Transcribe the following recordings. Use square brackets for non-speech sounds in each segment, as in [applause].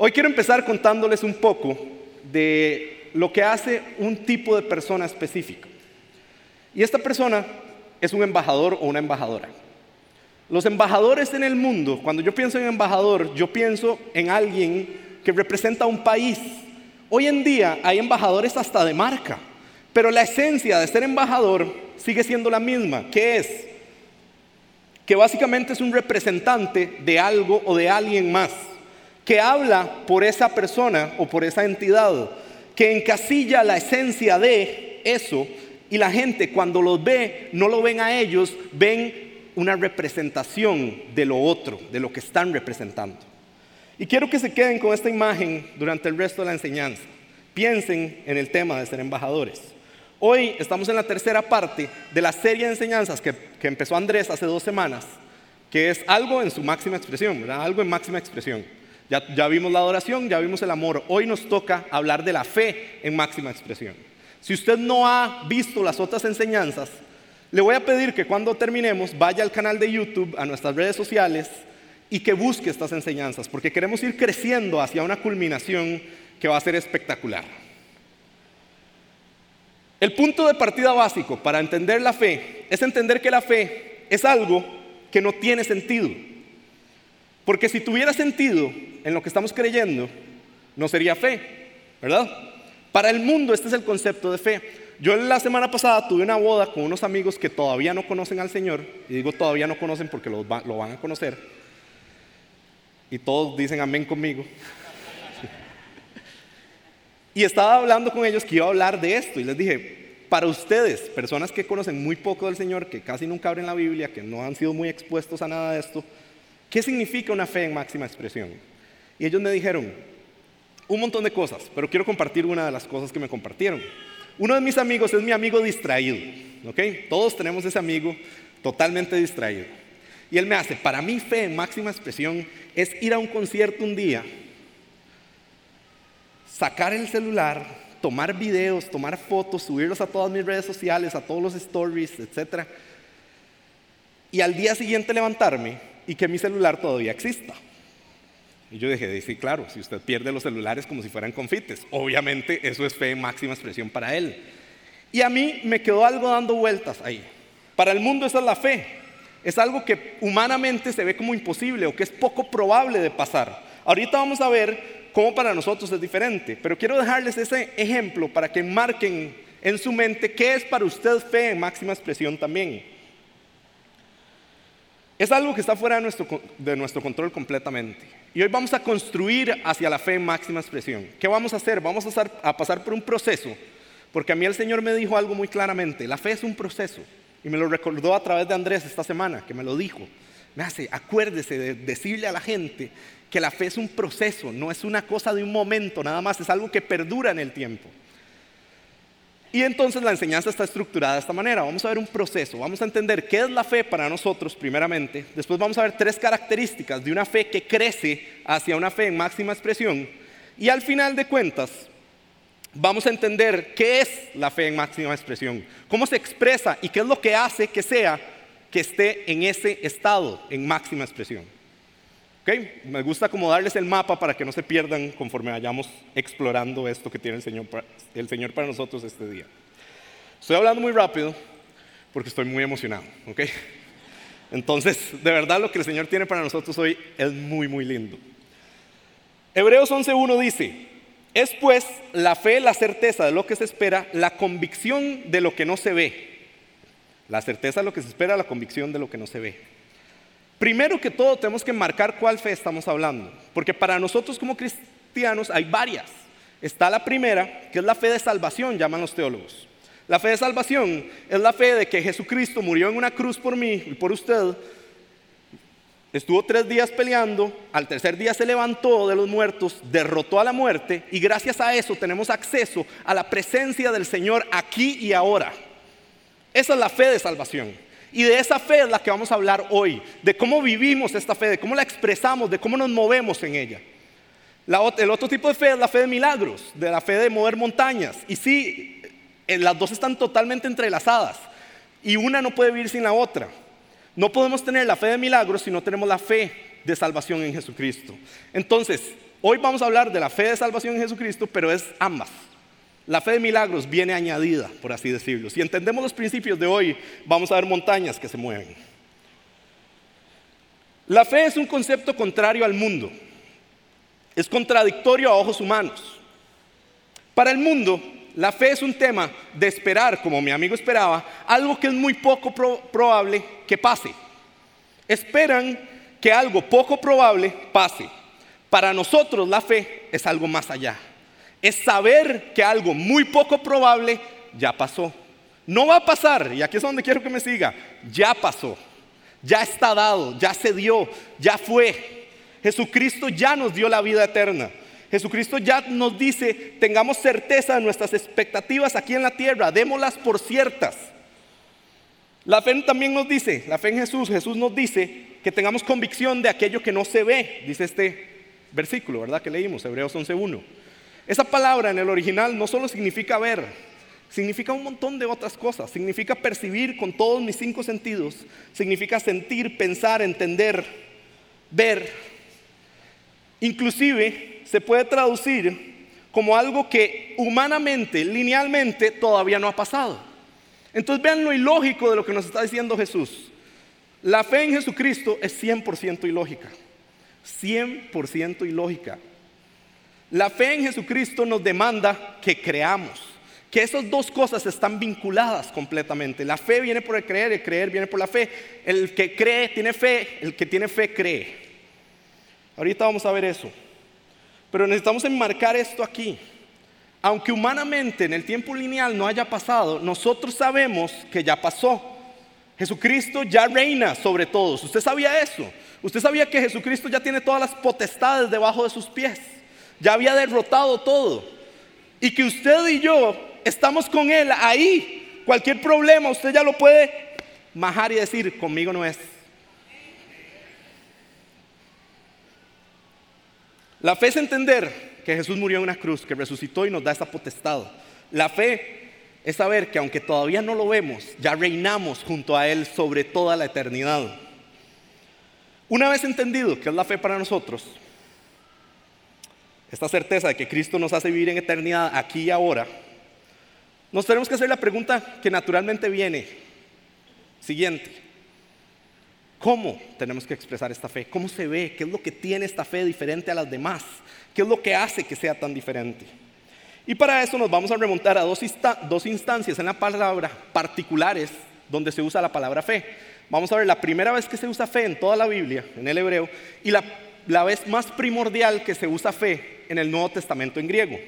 Hoy quiero empezar contándoles un poco de lo que hace un tipo de persona específica. Y esta persona es un embajador o una embajadora. Los embajadores en el mundo, cuando yo pienso en embajador, yo pienso en alguien que representa un país. Hoy en día hay embajadores hasta de marca, pero la esencia de ser embajador sigue siendo la misma. ¿Qué es? Que básicamente es un representante de algo o de alguien más, que habla por esa persona o por esa entidad, que encasilla la esencia de eso y la gente cuando los ve no lo ven a ellos, ven una representación de lo otro, de lo que están representando. Y quiero que se queden con esta imagen durante el resto de la enseñanza. Piensen en el tema de ser embajadores. Hoy estamos en la tercera parte de la serie de enseñanzas que, empezó Andrés hace dos semanas, que es algo en su máxima expresión, algo en máxima expresión. Ya, ya vimos la adoración, ya vimos el amor. Hoy nos toca hablar de la fe en máxima expresión. Si usted no ha visto las otras enseñanzas, le voy a pedir que cuando terminemos vaya al canal de YouTube, a nuestras redes sociales y que busque estas enseñanzas, porque queremos ir creciendo hacia una culminación que va a ser espectacular. El punto de partida básico para entender la fe es entender que la fe es algo que no tiene sentido. Porque si tuviera sentido en lo que estamos creyendo, no sería fe, ¿verdad? Para el mundo este es el concepto de fe. Yo la semana pasada tuve una boda con unos amigos que todavía no conocen al Señor, y digo todavía no conocen porque lo, lo van a conocer, y todos dicen amén conmigo. y estaba hablando con ellos que iba a hablar de esto, y les dije, para ustedes, personas que conocen muy poco del Señor, que casi nunca abren la Biblia, que no han sido muy expuestos a nada de esto, ¿qué significa una fe en máxima expresión? Y ellos me dijeron un montón de cosas, pero quiero compartir una de las cosas que me compartieron. Uno de mis amigos es mi amigo distraído, ¿ok? Todos tenemos ese amigo totalmente distraído. Y él me hace, para mí fe en máxima expresión es ir a un concierto un día, sacar el celular, tomar videos, tomar fotos, subirlos a todas mis redes sociales, a todos los stories, etc. Y al día siguiente levantarme y que mi celular todavía exista. Y yo dije, sí, claro, si usted pierde los celulares como si fueran confites, obviamente eso es fe en máxima expresión para él. Y a mí me quedó algo dando vueltas ahí. Para el mundo esa es la fe. Es algo que humanamente se ve como imposible o que es poco probable de pasar. Ahorita vamos a ver cómo para nosotros es diferente, pero quiero dejarles ese ejemplo para que marquen en su mente qué es para usted fe en máxima expresión también. Es algo que está fuera de nuestro, de nuestro control completamente. Y hoy vamos a construir hacia la fe máxima expresión. ¿Qué vamos a hacer? Vamos a, pasar por un proceso, porque a mí el Señor me dijo algo muy claramente, la fe es un proceso, y me lo recordó a través de Andrés esta semana, que me lo dijo. Me hace, acuérdese de decirle a la gente que la fe es un proceso, no es una cosa de un momento, nada más, es algo que perdura en el tiempo. Y entonces la enseñanza está estructurada de esta manera. Vamos a ver un proceso, vamos a entender qué es la fe para nosotros primeramente. Después vamos a ver tres características de una fe que crece hacia una fe en máxima expresión. Y al final de cuentas, vamos a entender qué es la fe en máxima expresión, cómo se expresa y qué es lo que hace que sea que esté en ese estado, en máxima expresión. Me gusta como darles el mapa para que no se pierdan conforme vayamos explorando esto que tiene el Señor, el Señor para nosotros este día. Estoy hablando muy rápido porque estoy muy emocionado, ¿ok? Entonces, de verdad lo que el Señor tiene para nosotros hoy es muy, muy lindo. Hebreos 11.1 dice, es pues la fe, la certeza de lo que se espera, la convicción de lo que no se ve. La certeza de lo que se espera, la convicción de lo que no se ve. Primero que todo tenemos que marcar cuál fe estamos hablando, porque para nosotros como cristianos hay varias. Está la primera, que es la fe de salvación, llaman los teólogos. La fe de salvación es la fe de que Jesucristo murió en una cruz por mí y por usted. Estuvo tres días peleando, al tercer día se levantó de los muertos, derrotó a la muerte y gracias a eso tenemos acceso a la presencia del Señor aquí y ahora. Esa es la fe de salvación. Y de esa fe es la que vamos a hablar hoy, de cómo vivimos esta fe, de cómo la expresamos, de cómo nos movemos en ella. el otro tipo de fe es la fe de milagros, de la fe de mover montañas. Y sí, eh, las dos están totalmente entrelazadas y una no puede vivir sin la otra. No podemos tener la fe de milagros si no tenemos la fe de salvación en Jesucristo. Entonces, Hoy vamos a hablar de la fe de salvación en Jesucristo, pero es ambas. La fe de milagros viene añadida, por así decirlo. Si entendemos los principios de hoy, vamos a ver montañas que se mueven. La fe es un concepto contrario al mundo. Es contradictorio a ojos humanos. Para el mundo, la fe es un tema de esperar, como mi amigo esperaba, algo que es muy poco probable que pase. Esperan que algo poco probable pase. Para nosotros la fe es algo más allá. Es saber que algo muy poco probable ya pasó. No va a pasar, y aquí es donde quiero que me siga, ya pasó, ya está dado, ya se dio, ya fue. Jesucristo ya nos dio la vida eterna. Jesucristo ya nos dice, tengamos certeza de nuestras expectativas aquí en la tierra, démoslas por ciertas. La fe también nos dice, la fe en Jesús, Jesús nos dice que tengamos convicción de aquello que no se ve, dice este versículo, ¿verdad? Que leímos, Hebreos 11.1. Esa palabra en el original no solo significa ver, significa un montón de otras cosas. Significa percibir con todos mis cinco sentidos, significa sentir, pensar, entender, ver. Inclusive se puede traducir como algo que humanamente, linealmente, todavía no ha pasado. Entonces vean lo ilógico de lo que nos está diciendo Jesús. La fe en Jesucristo es 100% ilógica. 100% ilógica. La fe en Jesucristo nos demanda que creamos, que esas dos cosas están vinculadas completamente. La fe viene por el creer, el creer viene por la fe. El que cree tiene fe, el que tiene fe cree. Ahorita vamos a ver eso. Pero necesitamos enmarcar esto aquí. Aunque humanamente en el tiempo lineal no haya pasado, nosotros sabemos que ya pasó. Jesucristo ya reina sobre todos. ¿Usted sabía eso? ¿Usted sabía que Jesucristo ya tiene todas las potestades debajo de sus pies? Ya había derrotado todo. Y que usted y yo estamos con Él ahí. Cualquier problema usted ya lo puede majar y decir, conmigo no es. La fe es entender que Jesús murió en una cruz, que resucitó y nos da esa potestad. La fe es saber que aunque todavía no lo vemos, ya reinamos junto a Él sobre toda la eternidad. Una vez entendido que es la fe para nosotros, esta certeza de que Cristo nos hace vivir en eternidad aquí y ahora, nos tenemos que hacer la pregunta que naturalmente viene. Siguiente. ¿Cómo tenemos que expresar esta fe? ¿Cómo se ve? ¿Qué es lo que tiene esta fe diferente a las demás? ¿Qué es lo que hace que sea tan diferente? Y para eso nos vamos a remontar a dos, dos instancias en la palabra particulares donde se usa la palabra fe. Vamos a ver la primera vez que se usa fe en toda la Biblia, en el hebreo, y la, la vez más primordial que se usa fe en el Nuevo Testamento en griego.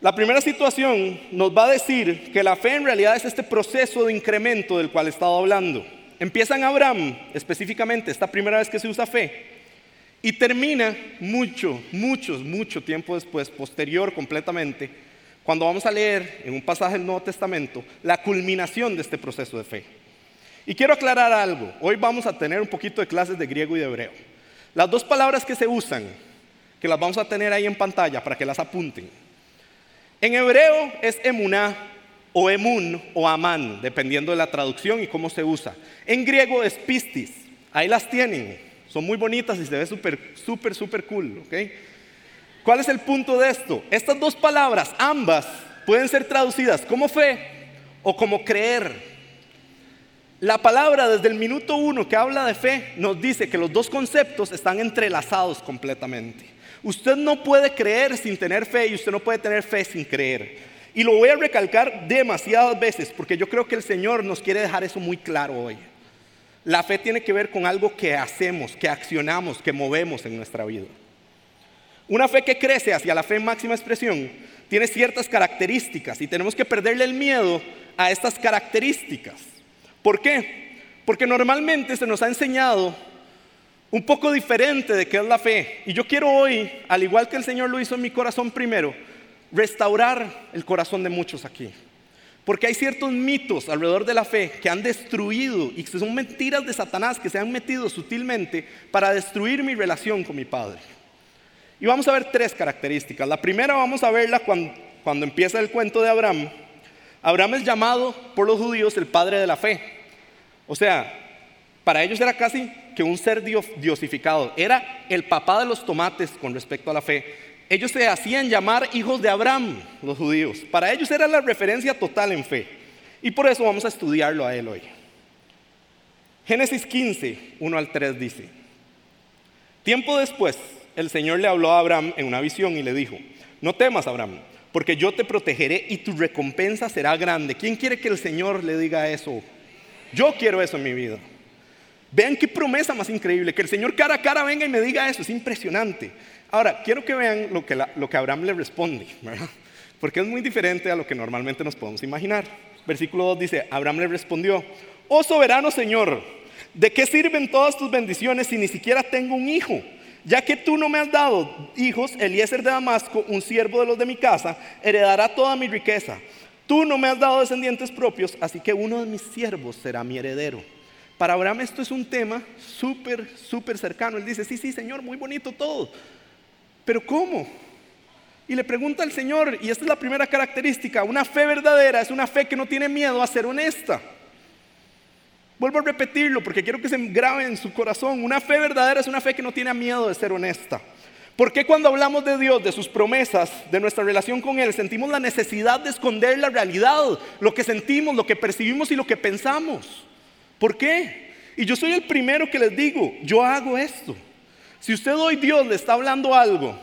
La primera situación nos va a decir que la fe en realidad es este proceso de incremento del cual he estado hablando. Empieza en Abraham, específicamente, esta primera vez que se usa fe, y termina mucho, muchos, mucho tiempo después, posterior completamente, cuando vamos a leer en un pasaje del Nuevo Testamento la culminación de este proceso de fe. Y quiero aclarar algo, hoy vamos a tener un poquito de clases de griego y de hebreo. Las dos palabras que se usan, que las vamos a tener ahí en pantalla para que las apunten. En hebreo es emuná o emun o amán, dependiendo de la traducción y cómo se usa. En griego es pistis, ahí las tienen, son muy bonitas y se ve súper, súper, súper cool. ¿Cuál es el punto de esto? Estas dos palabras, ambas, pueden ser traducidas como fe o como creer. La palabra desde el minuto uno que habla de fe nos dice que los dos conceptos están entrelazados completamente. Usted no puede creer sin tener fe y usted no puede tener fe sin creer. Y lo voy a recalcar demasiadas veces porque yo creo que el Señor nos quiere dejar eso muy claro hoy. La fe tiene que ver con algo que hacemos, que accionamos, que movemos en nuestra vida. Una fe que crece hacia la fe en máxima expresión tiene ciertas características y tenemos que perderle el miedo a estas características. ¿Por qué? Porque normalmente se nos ha enseñado un poco diferente de qué es la fe. Y yo quiero hoy, al igual que el Señor lo hizo en mi corazón primero, restaurar el corazón de muchos aquí. Porque hay ciertos mitos alrededor de la fe que han destruido y que son mentiras de Satanás que se han metido sutilmente para destruir mi relación con mi Padre. Y vamos a ver tres características. La primera vamos a verla cuando, cuando empieza el cuento de Abraham. Abraham es llamado por los judíos el padre de la fe. O sea, Para ellos era casi que un ser diosificado. Era el papá de los tomates con respecto a la fe. Ellos se hacían llamar hijos de Abraham, los judíos. Para ellos era la referencia total en fe. Y por eso vamos a estudiarlo a él hoy. Génesis 15, 1 al 3 dice, tiempo después el Señor le habló a Abraham en una visión y le dijo, no temas Abraham, porque yo te protegeré y tu recompensa será grande. ¿Quién quiere que el Señor le diga eso? Yo quiero eso en mi vida. Vean qué promesa más increíble, que el Señor cara a cara venga y me diga eso, es impresionante. Ahora, quiero que vean lo que, lo que Abraham le responde, ¿verdad? porque es muy diferente a lo que normalmente nos podemos imaginar. Versículo 2 dice, Abraham le respondió, oh soberano Señor, ¿de qué sirven todas tus bendiciones si ni siquiera tengo un hijo? Ya que tú no me has dado hijos, Eliezer de Damasco, un siervo de los de mi casa, heredará toda mi riqueza. Tú no me has dado descendientes propios, así que uno de mis siervos será mi heredero. Para Abraham esto es un tema súper, súper cercano. Él dice, sí, sí, Señor, muy bonito todo. Pero ¿cómo? Y le pregunta al Señor, y esta es la primera característica, una fe verdadera es una fe que no tiene miedo a ser honesta. Vuelvo a repetirlo porque quiero que se grabe en su corazón. Una fe verdadera es una fe que no tiene miedo de ser honesta. ¿Por qué cuando hablamos de Dios, de sus promesas, de nuestra relación con Él, sentimos la necesidad de esconder la realidad, lo que sentimos, lo que percibimos y lo que pensamos? ¿Por qué? Y yo soy el primero que les digo, yo hago esto. Si usted hoy Dios le está hablando algo,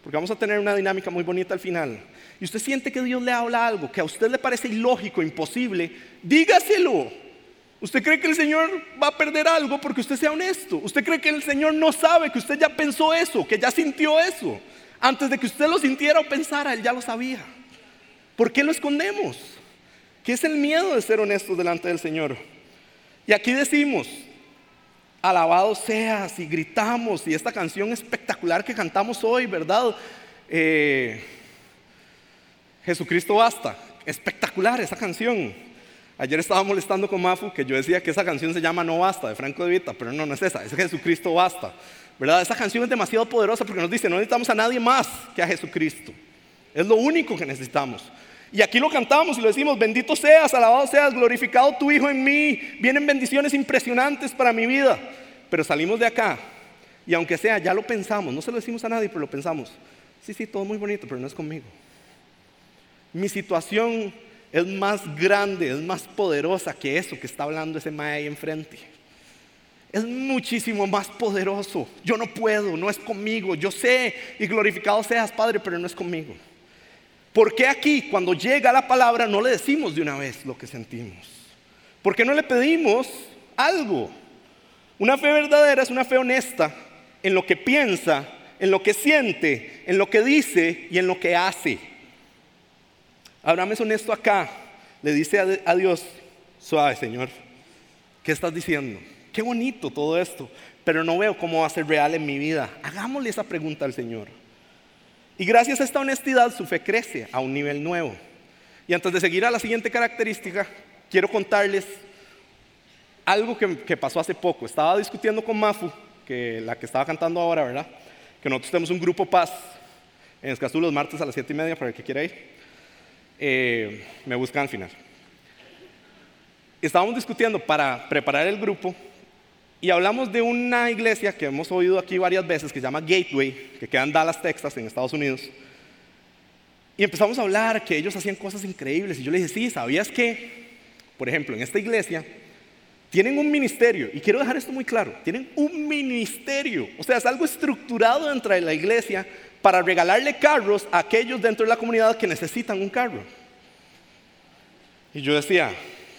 porque vamos a tener una dinámica muy bonita al final, y usted siente que Dios le habla algo que a usted le parece ilógico, imposible, dígaselo. ¿Usted cree que el Señor va a perder algo porque usted sea honesto? ¿Usted cree que el Señor no sabe que usted ya pensó eso, que ya sintió eso? Antes de que usted lo sintiera o pensara, Él ya lo sabía. ¿Por qué lo escondemos? ¿Qué es el miedo de ser honestos delante del Señor? Y aquí decimos, alabado seas y gritamos, y esta canción espectacular que cantamos hoy, ¿verdad? Eh, Jesucristo basta, espectacular esa canción. Ayer estaba molestando con Mafu que yo decía que esa canción se llama No Basta de Franco de Vita, pero no, no es esa, es Jesucristo Basta. ¿Verdad? Esa canción es demasiado poderosa porque nos dice, no necesitamos a nadie más que a Jesucristo. Es lo único que necesitamos. Y aquí lo cantamos y lo decimos, bendito seas, alabado seas, glorificado tu Hijo en mí. Vienen bendiciones impresionantes para mi vida. Pero salimos de acá y aunque sea, ya lo pensamos, no se lo decimos a nadie, pero lo pensamos. Sí, sí, todo muy bonito, pero no es conmigo. Mi situación es más grande, es más poderosa que eso que está hablando ese mae ahí enfrente. Es muchísimo más poderoso. Yo no puedo, no es conmigo. Yo sé y glorificado seas, Padre, pero no es conmigo. ¿Por qué aquí, cuando llega la palabra, no le decimos de una vez lo que sentimos? ¿Por qué no le pedimos algo? Una fe verdadera es una fe honesta en lo que piensa, en lo que siente, en lo que dice y en lo que hace. Abraham es honesto acá. Le dice a Dios, suave Señor, ¿qué estás diciendo? Qué bonito todo esto, pero no veo cómo va a ser real en mi vida. Hagámosle esa pregunta al Señor. Y gracias a esta honestidad su fe crece a un nivel nuevo. Y antes de seguir a la siguiente característica, quiero contarles algo que, pasó hace poco. Estaba discutiendo con Mafu, que la que estaba cantando ahora, ¿verdad? Que nosotros tenemos un grupo paz en Escazú los martes a las siete y media para el que quiera ir. Eh, me buscan al final. Estábamos discutiendo para preparar el grupo y hablamos de una iglesia que hemos oído aquí varias veces que se llama Gateway, que queda en Dallas, Texas, en Estados Unidos. Y empezamos a hablar que ellos hacían cosas increíbles. Y yo le dije, sí, ¿sabías que, por ejemplo, en esta iglesia tienen un ministerio? Y quiero dejar esto muy claro, tienen un ministerio. O sea, es algo estructurado dentro de la iglesia para regalarle carros a aquellos dentro de la comunidad que necesitan un carro. Y yo decía,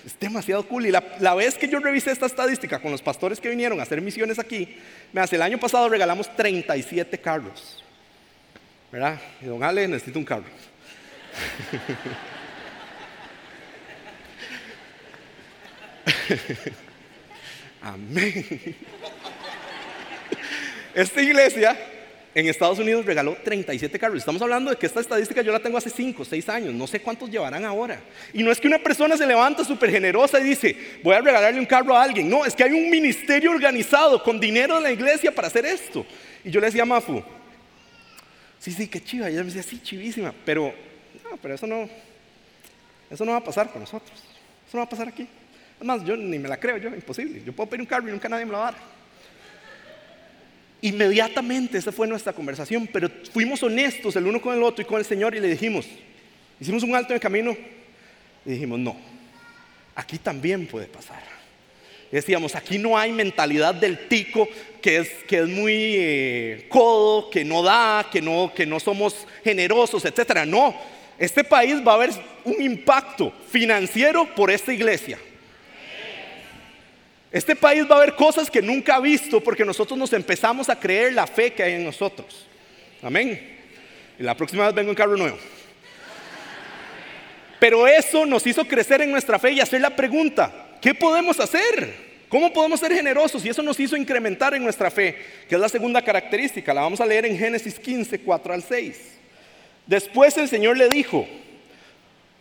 es demasiado cool. Y la, vez que yo revisé esta estadística con los pastores que vinieron a hacer misiones aquí, me hace el año pasado regalamos 37 carros. ¿Verdad? Y don Ale, necesito un carro. [laughs] [laughs] Amén. Esta iglesia en Estados Unidos regaló 37 carros. Estamos hablando de que esta estadística yo la tengo hace 5, 6 años. No sé cuántos llevarán ahora. Y no es que una persona se levanta súper generosa y dice, voy a regalarle un carro a alguien. No, es que hay un ministerio organizado con dinero de la iglesia para hacer esto. Y yo le decía a Mafu, sí, sí, qué chiva. Y ella me decía, sí, chivísima. Pero, no, pero eso no, eso no va a pasar con nosotros. Eso no va a pasar aquí. Además, yo ni me la creo, yo, imposible. Yo puedo pedir un carro y nunca nadie me lo va a dar. Inmediatamente esa fue nuestra conversación, pero fuimos honestos el uno con el otro y con el Señor y le dijimos, hicimos un alto en el camino y dijimos, no, aquí también puede pasar. Decíamos, aquí no hay mentalidad del tico que es, que es muy eh, codo, que no da, que no, que no somos generosos, etc. No, este país va a haber un impacto financiero por esta iglesia. Este país va a haber cosas que nunca ha visto porque nosotros nos empezamos a creer la fe que hay en nosotros. Amén. Y la próxima vez vengo en carro nuevo. Pero eso nos hizo crecer en nuestra fe y hacer la pregunta, ¿qué podemos hacer? ¿Cómo podemos ser generosos? Y eso nos hizo incrementar en nuestra fe, que es la segunda característica. La vamos a leer en Génesis 15, 4 al 6. Después el Señor le dijo,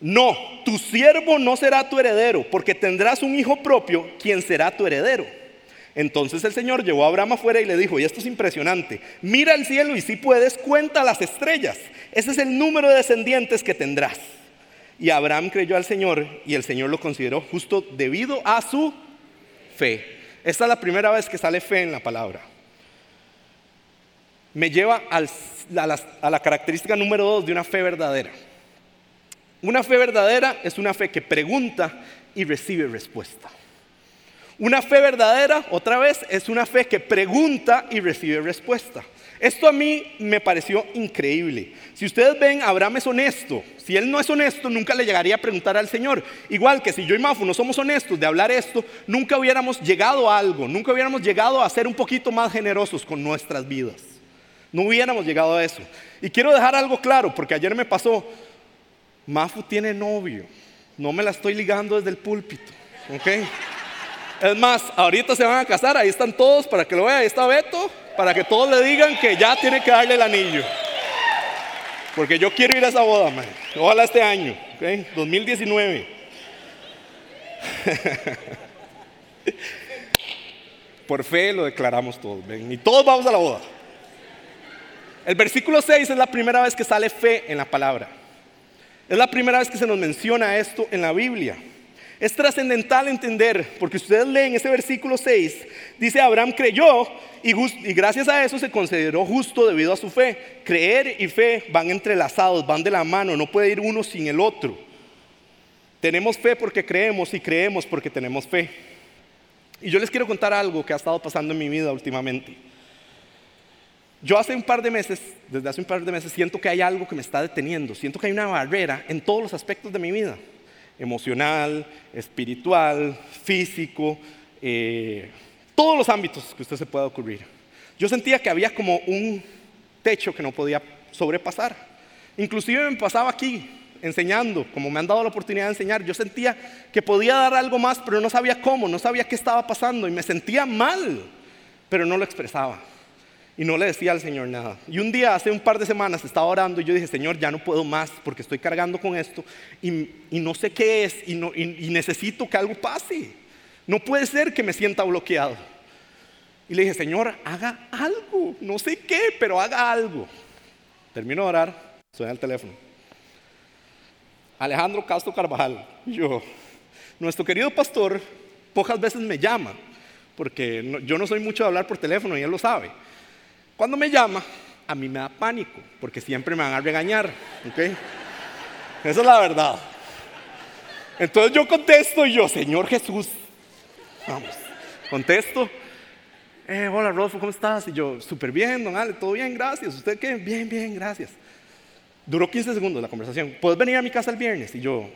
no, tu siervo no será tu heredero, porque tendrás un hijo propio, quien será tu heredero. Entonces el Señor llevó a Abraham afuera y le dijo, y esto es impresionante, mira el cielo y si puedes, cuenta las estrellas. Ese es el número de descendientes que tendrás. Y Abraham creyó al Señor y el Señor lo consideró justo debido a su fe. Esta es la primera vez que sale fe en la palabra. Me lleva a la característica número dos de una fe verdadera. Una fe verdadera es una fe que pregunta y recibe respuesta. Una fe verdadera, otra vez, es una fe que pregunta y recibe respuesta. Esto a mí me pareció increíble. Si ustedes ven, Abraham es honesto. Si él no es honesto, nunca le llegaría a preguntar al Señor. Igual que si yo y Mafu no somos honestos de hablar esto, nunca hubiéramos llegado a algo, nunca hubiéramos llegado a ser un poquito más generosos con nuestras vidas. No hubiéramos llegado a eso. Y quiero dejar algo claro, porque ayer me pasó, Mafu tiene novio, no me la estoy ligando desde el púlpito, ¿ok? Es más, ahorita se van a casar, ahí están todos para que lo vean, ahí está Beto, para que todos le digan que ya tiene que darle el anillo. Porque yo quiero ir a esa boda, man. Ojalá este año, 2019. [laughs] Por fe lo declaramos todos, ven. Y todos vamos a la boda. El versículo 6 es la primera vez que sale fe en la palabra. Es la primera vez que se nos menciona esto en la Biblia. Es trascendental entender, porque ustedes leen ese versículo 6, dice Abraham creyó y, y, gracias a eso se consideró justo debido a su fe. Creer y fe van entrelazados, van de la mano, no puede ir uno sin el otro. Tenemos fe porque creemos y creemos porque tenemos fe. Y yo les quiero contar algo que ha estado pasando en mi vida últimamente. Yo hace un par de meses, desde hace un par de meses, siento que hay algo que me está deteniendo, siento que hay una barrera en todos los aspectos de mi vida emocional, espiritual, físico, eh, todos los ámbitos que usted se pueda ocurrir. Yo sentía que había como un techo que no podía sobrepasar. Inclusive me pasaba aquí enseñando, como me han dado la oportunidad de enseñar, yo sentía que podía dar algo más, pero no sabía cómo, no sabía qué estaba pasando y me sentía mal, pero no lo expresaba. Y no le decía al Señor nada. Y un día, hace un par de semanas, estaba orando y yo dije, Señor, ya no puedo más porque estoy cargando con esto y, no sé qué es y, y necesito que algo pase. No puede ser que me sienta bloqueado. Y le dije, Señor, haga algo. No sé qué, pero haga algo. Termino de orar, suena el teléfono. Alejandro Castro Carvajal. yo, nuestro querido pastor, pocas veces me llama, porque yo no soy mucho de hablar por teléfono y él lo sabe. Cuando me llama, a mí me da pánico, porque siempre me van a regañar. ¿okay? Esa es la verdad. Entonces yo contesto y yo, Señor Jesús, vamos, contesto. Eh, hola Rodolfo, ¿cómo estás? Y yo, súper bien, don Ale, todo bien, gracias. ¿Usted qué? Bien, bien, gracias. Duró 15 segundos la conversación. ¿Puedes venir a mi casa el viernes? Y yo,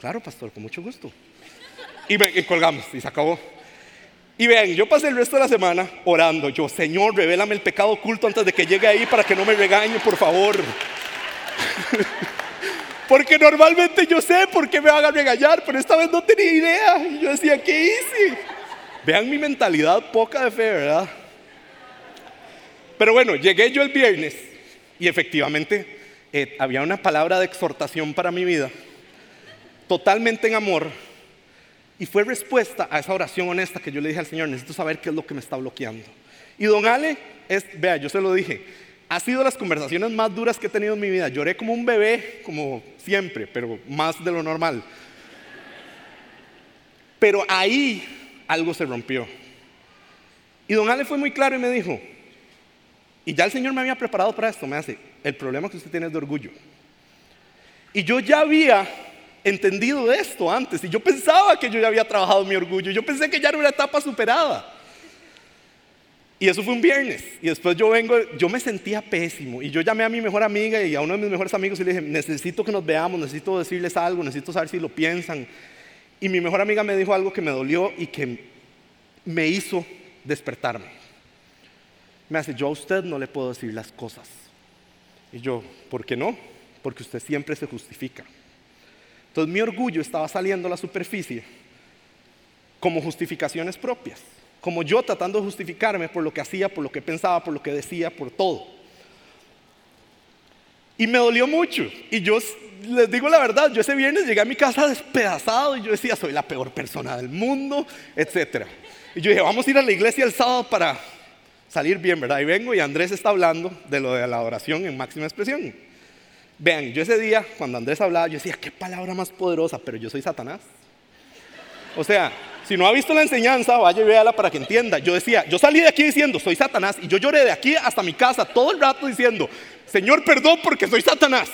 claro, pastor, con mucho gusto. Y, y colgamos y se acabó. Y vean, yo pasé el resto de la semana orando. Yo, Señor, revélame el pecado oculto antes de que llegue ahí para que no me regañe, por favor. [laughs] Porque normalmente yo sé por qué me van a regañar, pero esta vez no tenía idea. Y yo decía, ¿qué hice? Vean mi mentalidad poca de fe, ¿verdad? Pero bueno, llegué yo el viernes y efectivamente eh, había una palabra de exhortación para mi vida, totalmente en amor y fue respuesta a esa oración honesta que yo le dije al Señor, necesito saber qué es lo que me está bloqueando. Y don Ale, es, vea, yo se lo dije, ha sido las conversaciones más duras que he tenido en mi vida. Lloré como un bebé, como siempre, pero más de lo normal. Pero ahí algo se rompió. Y don Ale fue muy claro y me dijo, y ya el Señor me había preparado para esto, me hace, el problema que usted tiene es de orgullo. Y yo ya había entendido esto antes, y yo pensaba que yo ya había trabajado mi orgullo, yo pensé que ya era una etapa superada. Y eso fue un viernes. Y después yo vengo, yo me sentía pésimo. Y yo llamé a mi mejor amiga y a uno de mis mejores amigos y le dije, necesito que nos veamos, necesito decirles algo, necesito saber si lo piensan. Y mi mejor amiga me dijo algo que me dolió y que me hizo despertarme. Me hace, yo a usted no le puedo decir las cosas. Y yo, ¿por qué no? Porque usted siempre se justifica. Entonces mi orgullo estaba saliendo a la superficie como justificaciones propias como yo tratando de justificarme por lo que hacía, por lo que pensaba, por lo que decía, por todo. Y me dolió mucho. Y yo les digo la verdad, yo ese viernes llegué a mi casa despedazado y yo decía, soy la peor persona del mundo, etc. Y yo dije, vamos a ir a la iglesia el sábado para salir bien, ¿verdad? Y vengo y Andrés está hablando de lo de la adoración en máxima expresión. Vean, yo ese día, cuando Andrés hablaba, yo decía, qué palabra más poderosa, pero yo soy Satanás. O sea, si no ha visto la enseñanza, vaya y véala para que entienda. Yo decía, yo salí de aquí diciendo, soy Satanás, y yo lloré de aquí hasta mi casa todo el rato diciendo, Señor, perdón porque soy Satanás.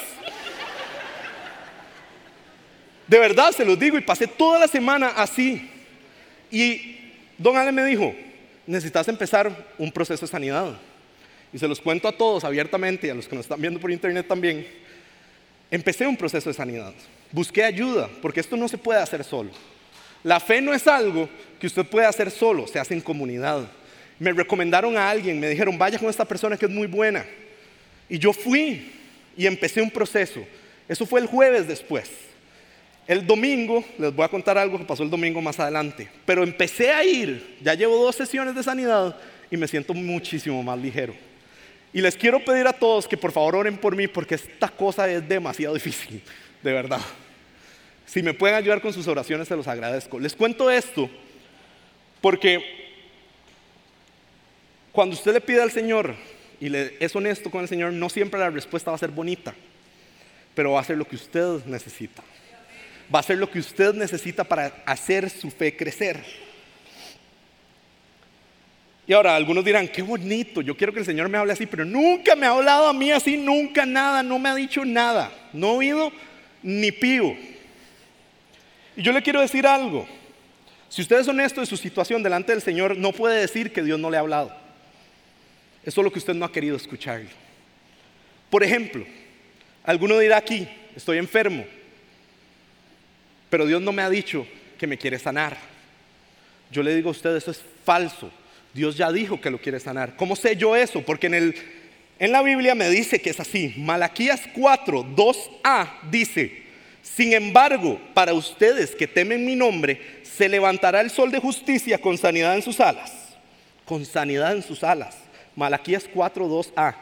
De verdad, se los digo, y pasé toda la semana así. Y don Ale me dijo, necesitas empezar un proceso de sanidad. Y se los cuento a todos abiertamente y a los que nos están viendo por internet también. Empecé un proceso de sanidad. Busqué ayuda, porque esto no se puede hacer solo. La fe no es algo que usted puede hacer solo, se hace en comunidad. Me recomendaron a alguien, me dijeron, vaya con esta persona que es muy buena. Y yo fui y empecé un proceso. Eso fue el jueves después. El domingo, les voy a contar algo que pasó el domingo más adelante, pero empecé a ir, ya llevo dos sesiones de sanidad y me siento muchísimo más ligero. Y les quiero pedir a todos que por favor oren por mí porque esta cosa es demasiado difícil, de verdad. Si me pueden ayudar con sus oraciones, se los agradezco. Les cuento esto porque cuando usted le pide al Señor y le, es honesto con el Señor, no siempre la respuesta va a ser bonita, pero va a ser lo que usted necesita. Va a ser lo que usted necesita para hacer su fe crecer. Y ahora algunos dirán, qué bonito, yo quiero que el Señor me hable así, pero nunca me ha hablado a mí así, nunca nada, no me ha dicho nada, no he oído ni pío. Y yo le quiero decir algo. Si usted es honesto en su situación delante del Señor, no puede decir que Dios no le ha hablado. Eso es lo que usted no ha querido escuchar. Por ejemplo, alguno dirá aquí, estoy enfermo, pero Dios no me ha dicho que me quiere sanar. Yo le digo a usted, eso es falso. Dios ya dijo que lo quiere sanar. ¿Cómo sé yo eso? Porque en, el, en la Biblia me dice que es así. Malaquías 4, 2a dice, sin embargo, para ustedes que temen mi nombre, se levantará el sol de justicia con sanidad en sus alas. Con sanidad en sus alas. Malaquías 4, 2a.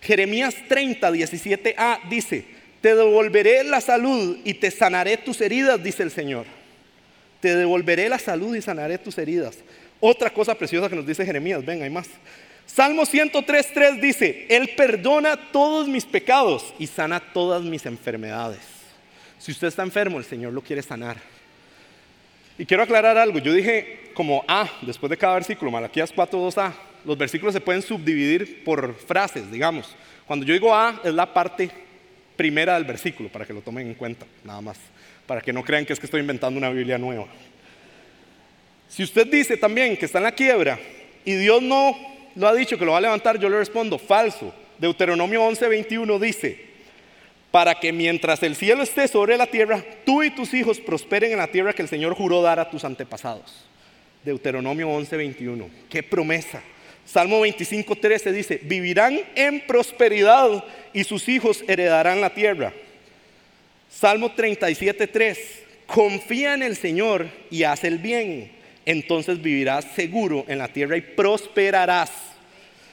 Jeremías 30, 17a dice, te devolveré la salud y te sanaré tus heridas, dice el Señor. Te devolveré la salud y sanaré tus heridas. Otra cosa preciosa que nos dice Jeremías, venga, hay más. Salmo 103, 3 dice, Él perdona todos mis pecados y sana todas mis enfermedades. Si usted está enfermo, el Señor lo quiere sanar. Y quiero aclarar algo. Yo dije como A, después de cada versículo, Malaquías 4, 2a. Los versículos se pueden subdividir por frases, digamos. Cuando yo digo A, es la parte primera del versículo, para que lo tomen en cuenta, nada más. Para que no crean que es que estoy inventando una Biblia nueva. Si usted dice también que está en la quiebra y Dios no lo ha dicho que lo va a levantar, yo le respondo, falso. Deuteronomio 11, 21 dice, para que mientras el cielo esté sobre la tierra, tú y tus hijos prosperen en la tierra que el Señor juró dar a tus antepasados. Deuteronomio 11, 21. Qué promesa. Salmo 25, 13 dice, vivirán en prosperidad y sus hijos heredarán la tierra. Salmo 37, 3, confía en el Señor y haz el bien, entonces vivirás seguro en la tierra y prosperarás.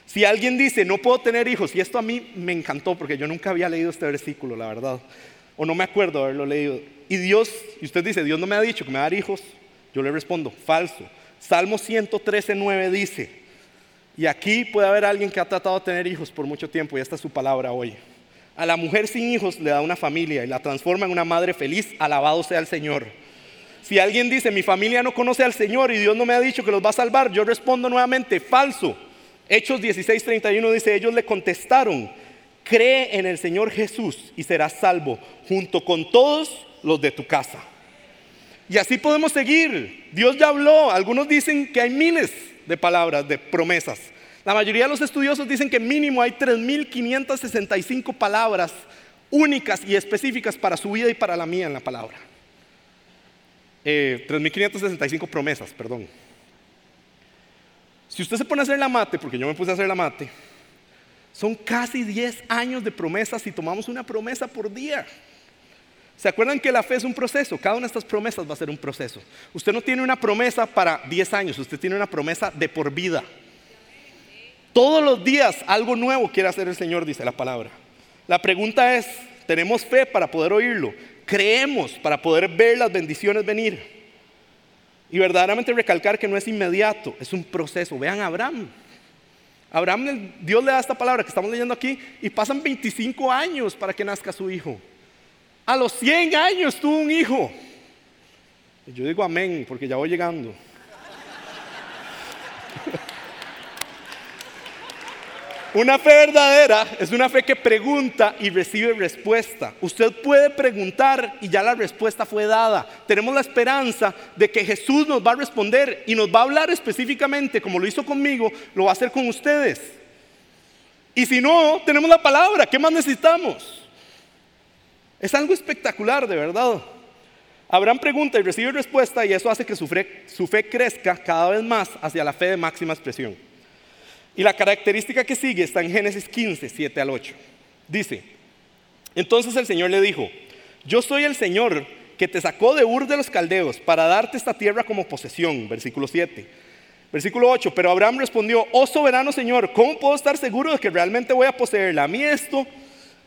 Si alguien dice, no puedo tener hijos, y esto a mí me encantó porque yo nunca había leído este versículo, la verdad, o no me acuerdo haberlo leído, y Dios, y usted dice, Dios no me ha dicho que me va a dar hijos, yo le respondo, falso. Salmo 113, 9 dice, y aquí puede haber alguien que ha tratado de tener hijos por mucho tiempo, y esta es su palabra hoy. A la mujer sin hijos le da una familia y la transforma en una madre feliz, alabado sea el Señor. Si alguien dice, mi familia no conoce al Señor y Dios no me ha dicho que los va a salvar, yo respondo nuevamente, falso. Hechos 16:31 dice, ellos le contestaron, cree en el Señor Jesús y serás salvo junto con todos los de tu casa. Y así podemos seguir. Dios ya habló. Algunos dicen que hay miles de palabras, de promesas. La mayoría de los estudiosos dicen que mínimo hay 3.565 palabras únicas y específicas para su vida y para la mía en la palabra. 3.565 eh, promesas, perdón. Si usted se pone a hacer la mate, porque yo me puse a hacer la mate, son casi 10 años de promesas si tomamos una promesa por día. ¿Se acuerdan que la fe es un proceso? Cada una de estas promesas va a ser un proceso. Usted no tiene una promesa para 10 años, usted tiene una promesa de por vida. Todos los días algo nuevo quiere hacer el Señor, dice la palabra. La pregunta es, ¿tenemos fe para poder oírlo? ¿Creemos para poder ver las bendiciones venir? Y verdaderamente recalcar que no es inmediato, es un proceso. Vean a Abraham. Abraham, Dios le da esta palabra que estamos leyendo aquí y pasan 25 años para que nazca su hijo. A los 100 años tuvo un hijo. yo digo amén porque ya voy llegando. Una fe verdadera es una fe que pregunta y recibe respuesta. Usted puede preguntar y ya la respuesta fue dada. Tenemos la esperanza de que Jesús nos va a responder y nos va a hablar específicamente, como lo hizo conmigo, lo va a hacer con ustedes. Y si no, tenemos la palabra. ¿Qué más necesitamos? Es algo espectacular, de verdad. Abraham pregunta y recibe respuesta y eso hace que su fe crezca cada vez más hacia la fe de máxima expresión. Y la característica que sigue está en Génesis 15, 7 al 8. Dice, entonces el Señor le dijo, yo soy el Señor que te sacó de Ur de los Caldeos para darte esta tierra como posesión, versículo 7. Versículo 8, pero Abraham respondió, oh soberano Señor, ¿cómo puedo estar seguro de que realmente voy a poseerla? A mí esto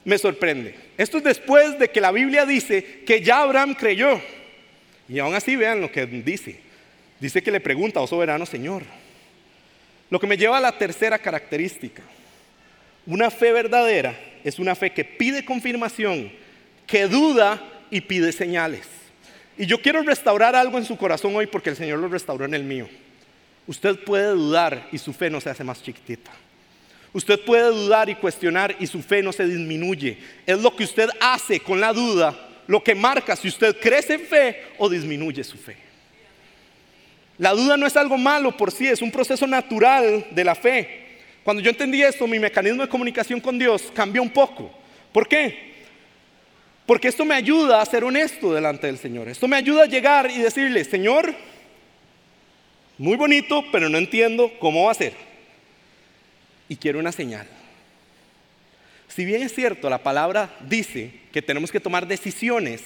me sorprende. Esto es después de que la Biblia dice que ya Abraham creyó. Y aún así vean lo que dice. Dice que le pregunta, oh soberano Señor, lo que me lleva a la tercera característica. Una fe verdadera es una fe que pide confirmación, que duda y pide señales. Y yo quiero restaurar algo en su corazón hoy porque el Señor lo restauró en el mío. Usted puede dudar y su fe no se hace más chiquitita. Usted puede dudar y cuestionar y su fe no se disminuye. Es lo que usted hace con la duda lo que marca si usted crece en fe o disminuye su fe. La duda no es algo malo por sí, es un proceso natural de la fe. Cuando yo entendí esto, mi mecanismo de comunicación con Dios cambió un poco. ¿Por qué? Porque esto me ayuda a ser honesto delante del Señor. Esto me ayuda a llegar y decirle, Señor, muy bonito, pero no entiendo cómo va a ser. Y quiero una señal. Si bien es cierto, la palabra dice que tenemos que tomar decisiones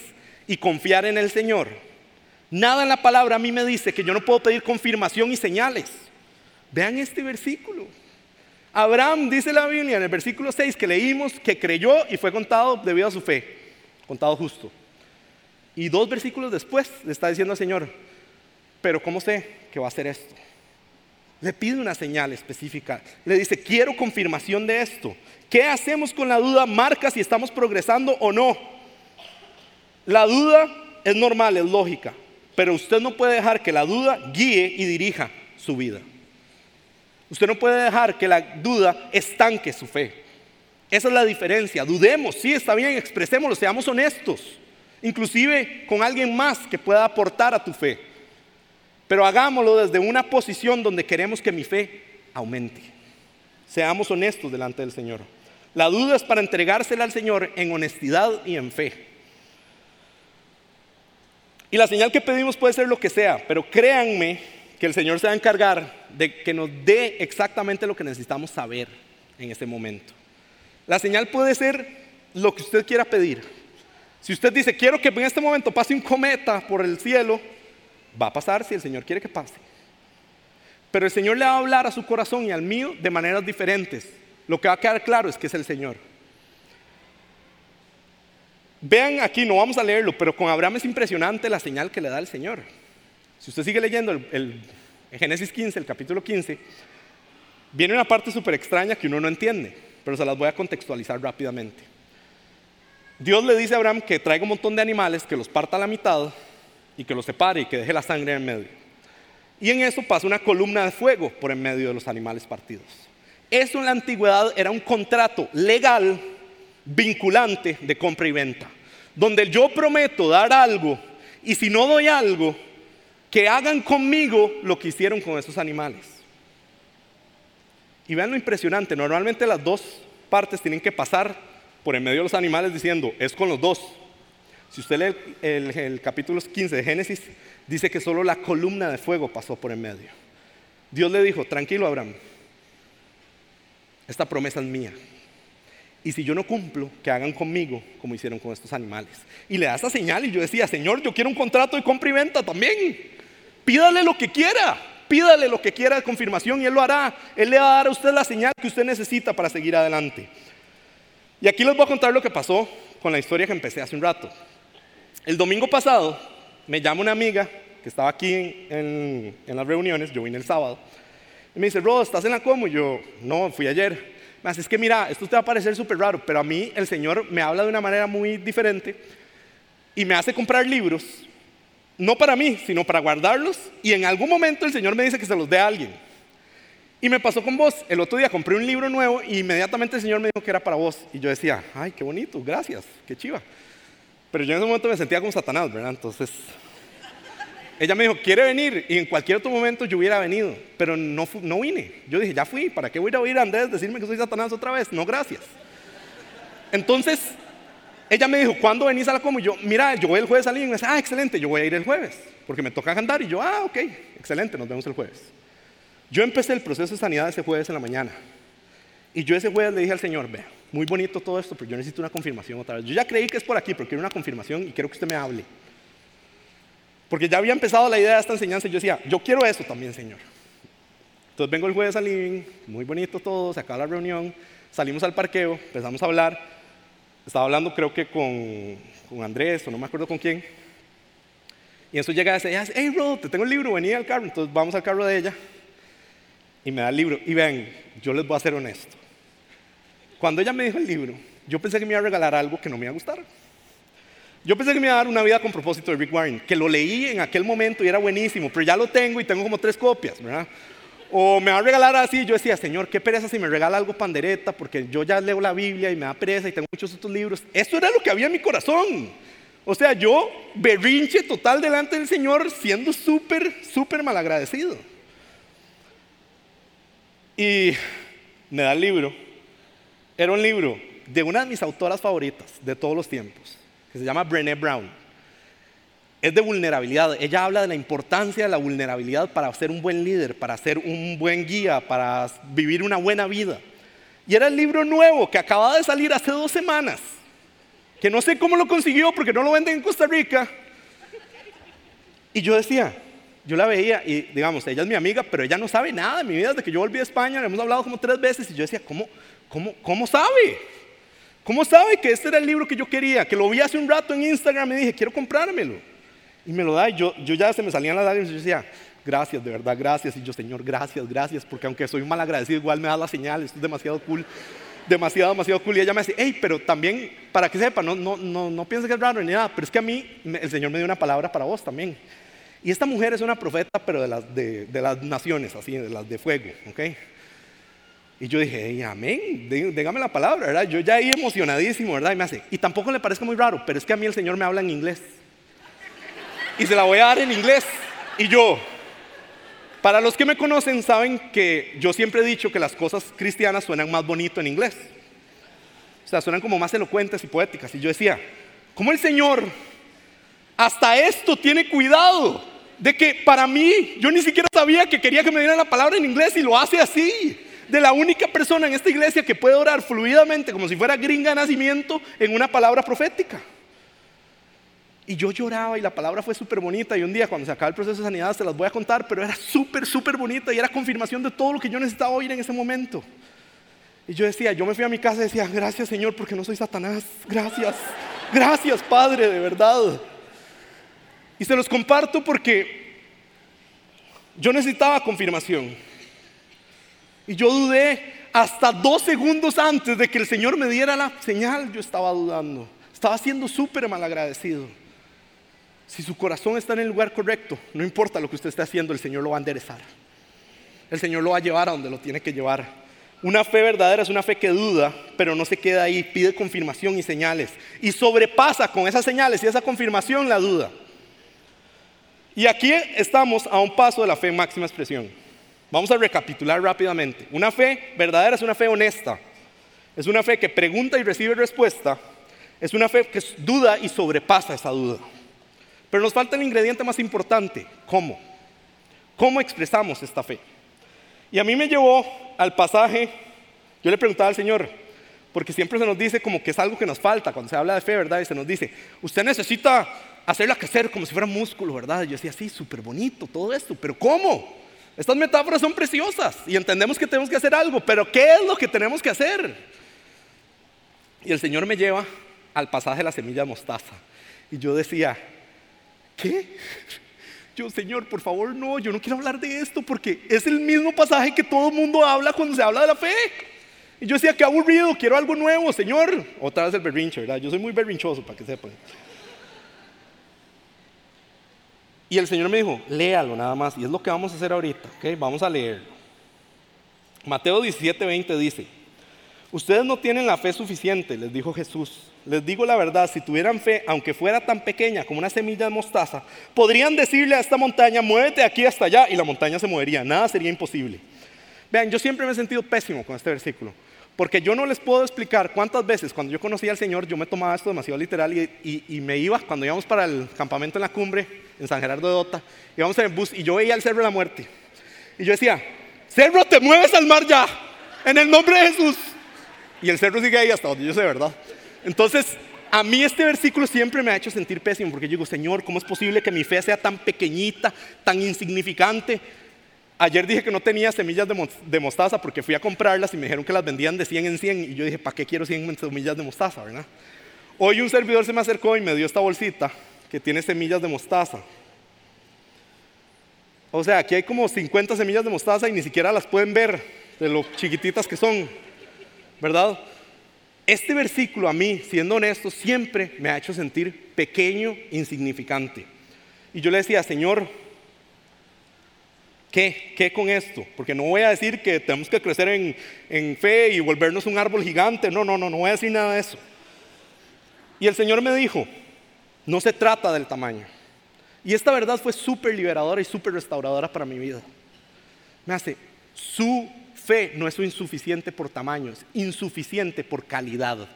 y confiar en el Señor, Nada en la palabra a mí me dice que yo no puedo pedir confirmación y señales. Vean este versículo. Abraham dice la Biblia en el versículo 6 que leímos que creyó y fue contado debido a su fe, contado justo. Y dos versículos después le está diciendo al Señor, pero ¿cómo sé que va a hacer esto? Le pide una señal específica. Le dice, quiero confirmación de esto. ¿Qué hacemos con la duda? Marca si estamos progresando o no. La duda es normal, es lógica. Pero usted no puede dejar que la duda guíe y dirija su vida. Usted no puede dejar que la duda estanque su fe. Esa es la diferencia. Dudemos, sí, está bien, expresémoslo, seamos honestos. Inclusive con alguien más que pueda aportar a tu fe. Pero hagámoslo desde una posición donde queremos que mi fe aumente. Seamos honestos delante del Señor. La duda es para entregársela al Señor en honestidad y en fe. Y la señal que pedimos puede ser lo que sea, pero créanme que el Señor se va a encargar de que nos dé exactamente lo que necesitamos saber en este momento. La señal puede ser lo que usted quiera pedir. Si usted dice, quiero que en este momento pase un cometa por el cielo, va a pasar si el Señor quiere que pase. Pero el Señor le va a hablar a su corazón y al mío de maneras diferentes. Lo que va a quedar claro es que es el Señor. Vean aquí, no vamos a leerlo, pero con Abraham es impresionante la señal que le da el Señor. Si usted sigue leyendo el, Génesis 15, el capítulo 15, viene una parte súper extraña que uno no entiende, pero se las voy a contextualizar rápidamente. Dios le dice a Abraham que traiga un montón de animales, que los parta a la mitad y que los separe y que deje la sangre en medio. Y en eso pasa una columna de fuego por en medio de los animales partidos. Eso en la antigüedad era un contrato legal vinculante de compra y venta, donde yo prometo dar algo y si no doy algo, que hagan conmigo lo que hicieron con esos animales. Y vean lo impresionante, normalmente las dos partes tienen que pasar por en medio de los animales diciendo, es con los dos. Si usted lee el, el, capítulo 15 de Génesis, dice que solo la columna de fuego pasó por en medio. Dios le dijo, tranquilo Abraham, esta promesa es mía. Y si yo no cumplo, que hagan conmigo como hicieron con estos animales. Y le da esa señal y yo decía, Señor, yo quiero un contrato de compra y venta también. Pídale lo que quiera, pídale lo que quiera de confirmación y Él lo hará. Él le va a dar a usted la señal que usted necesita para seguir adelante. Y aquí les voy a contar lo que pasó con la historia que empecé hace un rato. El domingo pasado me llama una amiga que estaba aquí en, las reuniones, yo vine el sábado, y me dice, Rod, ¿estás en la como? Y yo, no, fui ayer. Dice, es que mira, esto te va a parecer súper raro, pero a mí el Señor me habla de una manera muy diferente y me hace comprar libros, no para mí, sino para guardarlos, y en algún momento el Señor me dice que se los dé a alguien. Y me pasó con vos, el otro día compré un libro nuevo y inmediatamente el Señor me dijo que era para vos. Y yo decía, ay, qué bonito, gracias, qué chiva. Pero yo en ese momento me sentía como Satanás, ¿verdad? Entonces, ella me dijo, ¿quiere venir? Y en cualquier otro momento yo hubiera venido, pero no, no vine. Yo dije, ya fui, ¿para qué voy a oír a Andrés decirme que soy Satanás otra vez? No, gracias. Entonces, ella me dijo, ¿cuándo venís a la como? Y yo, mira, yo voy el jueves a y me dice, ah, excelente, yo voy a ir el jueves, porque me toca andar. Y yo, ah, ok, excelente, nos vemos el jueves. Yo empecé el proceso de sanidad ese jueves en la mañana. Y yo ese jueves le dije al Señor, vea, muy bonito todo esto, pero yo necesito una confirmación otra vez. Yo ya creí que es por aquí, pero quiero una confirmación y quiero que usted me hable. Porque ya había empezado la idea de esta enseñanza y yo decía, yo quiero eso también, Señor. Entonces vengo el jueves al living, muy bonito todo, se acaba la reunión, salimos al parqueo, empezamos a hablar. Estaba hablando creo que con, con Andrés o no me acuerdo con quién. Y eso llega a decir, hey, bro, te tengo el libro, venía al carro. Entonces vamos al carro de ella y me da el libro. Y ven, yo les voy a ser honesto. Cuando ella me dijo el libro, yo pensé que me iba a regalar algo que no me iba a gustar. Yo pensé que me iba a dar una vida con propósito de Rick Warren, que lo leí en aquel momento y era buenísimo, pero ya lo tengo y tengo como tres copias, ¿verdad? O me va a regalar así, yo decía, Señor, qué pereza si me regala algo pandereta, porque yo ya leo la Biblia y me da pereza y tengo muchos otros libros. Eso era lo que había en mi corazón. O sea, yo berrinche total delante del Señor, siendo súper, súper malagradecido. Y me da el libro. Era un libro de una de mis autoras favoritas de todos los tiempos, que se llama Brené Brown. Es de vulnerabilidad. Ella habla de la importancia de la vulnerabilidad para ser un buen líder, para ser un buen guía, para vivir una buena vida. Y era el libro nuevo que acababa de salir hace dos semanas, que no sé cómo lo consiguió porque no lo venden en Costa Rica. Y yo decía, yo la veía y, digamos, ella es mi amiga, pero ella no sabe nada de mi vida desde que yo volví a España. Le hemos hablado como tres veces y yo decía, ¿cómo, cómo, cómo sabe? ¿Cómo sabe que este era el libro que yo quería? Que lo vi hace un rato en Instagram y dije, quiero comprármelo. Y me lo da y yo, yo ya se me salían las lágrimas y yo decía, gracias, de verdad, gracias. Y yo, Señor, gracias, gracias, porque aunque soy mal agradecido, igual me da la señal, esto es demasiado cool demasiado, demasiado cool. Y ella me dice, hey, pero también, para que sepa, no, no, no, no piense que es raro ni nada, pero es que a mí el Señor me dio una palabra para vos también. Y esta mujer es una profeta, pero de las, de, las naciones, así, de las de fuego, ¿ok? Y yo dije, amén, dígame la palabra, ¿verdad? Yo ya ahí emocionadísimo, ¿verdad? Y me hace, y tampoco le parezca muy raro, pero es que a mí el Señor me habla en inglés. Y se la voy a dar en inglés. Y yo, para los que me conocen, saben que yo siempre he dicho que las cosas cristianas suenan más bonito en inglés. O sea, suenan como más elocuentes y poéticas. Y yo decía, ¿cómo el Señor hasta esto tiene cuidado? de que para mí yo ni siquiera sabía que quería que me diera la palabra en inglés y lo hace así. De la única persona en esta iglesia que puede orar fluidamente como si fuera gringa nacimiento en una palabra profética. Y yo lloraba y la palabra fue súper bonita y un día cuando se acaba el proceso de sanidad se las voy a contar, pero era súper, súper bonita y era confirmación de todo lo que yo necesitaba oír en ese momento. Y yo decía, yo me fui a mi casa y decía, gracias Señor porque no soy Satanás, gracias, gracias Padre, de verdad. Y se los comparto porque yo necesitaba confirmación. Y yo dudé hasta dos segundos antes de que el Señor me diera la señal, yo estaba dudando. Estaba siendo súper malagradecido. Si su corazón está en el lugar correcto, no importa lo que usted esté haciendo, el Señor lo va a enderezar. El Señor lo va a llevar a donde lo tiene que llevar. Una fe verdadera es una fe que duda, pero no se queda ahí, pide confirmación y señales. Y sobrepasa con esas señales y esa confirmación la duda. Y aquí estamos a un paso de la fe máxima expresión. Vamos a recapitular rápidamente. Una fe verdadera es una fe honesta. Es una fe que pregunta y recibe respuesta. Es una fe que duda y sobrepasa esa duda. Pero nos falta el ingrediente más importante. ¿Cómo? ¿Cómo expresamos esta fe? Y a mí me llevó al pasaje, yo le preguntaba al Señor, porque siempre se nos dice como que es algo que nos falta cuando se habla de fe, ¿verdad? Y se nos dice, usted necesita hacerla crecer como si fuera músculo, ¿verdad? Y yo decía, sí, súper bonito todo esto, pero ¿cómo? Estas metáforas son preciosas y entendemos que tenemos que hacer algo, pero ¿qué es lo que tenemos que hacer? Y el Señor me lleva al pasaje de la semilla de mostaza. Y yo decía, ¿qué? [laughs] Yo, Señor, por favor, no, yo no quiero hablar de esto porque es el mismo pasaje que todo el mundo habla cuando se habla de la fe. Y yo decía, qué aburrido, quiero algo nuevo, Señor. Otra vez el berrinche, ¿verdad? Yo soy muy berrinchoso, para que sepan. Y el Señor me dijo, léalo nada más. Y es lo que vamos a hacer ahorita, ¿ok? Vamos a leerlo. Mateo 17, 20 dice, ustedes no tienen la fe suficiente, les dijo Jesús. Les digo la verdad, si tuvieran fe, aunque fuera tan pequeña como una semilla de mostaza, podrían decirle a esta montaña, muévete aquí hasta allá, y la montaña se movería. Nada sería imposible. Vean, yo siempre me he sentido pésimo con este versículo. Porque yo no les puedo explicar cuántas veces cuando yo conocí al Señor yo me tomaba esto demasiado literal y, me iba, cuando íbamos para el campamento en la cumbre, en San Gerardo de Dota, íbamos en el bus y yo veía el Cerro de la Muerte. Y yo decía, Cerro, te mueves al mar ya, en el nombre de Jesús. Y el cerro sigue ahí hasta donde yo sé, ¿verdad? Entonces, a mí este versículo siempre me ha hecho sentir pésimo porque yo digo, Señor, ¿cómo es posible que mi fe sea tan pequeñita, tan insignificante? Ayer dije que no tenía semillas de mostaza porque fui a comprarlas y me dijeron que las vendían de 100 en 100 y yo dije, ¿para qué quiero 100 semillas de mostaza, verdad? Hoy un servidor se me acercó y me dio esta bolsita que tiene semillas de mostaza. O sea, aquí hay como 50 semillas de mostaza y ni siquiera las pueden ver de lo chiquititas que son, ¿verdad? Este versículo a mí, siendo honesto, siempre me ha hecho sentir pequeño, insignificante. Y yo le decía, Señor, ¿Qué? ¿Qué con esto? Porque no voy a decir que tenemos que crecer en, fe y volvernos un árbol gigante. No, no, no, no voy a decir nada de eso. Y el Señor me dijo, no se trata del tamaño. Y esta verdad fue súper liberadora y súper restauradora para mi vida. Me hace, su fe no es insuficiente por tamaño, es insuficiente por calidad.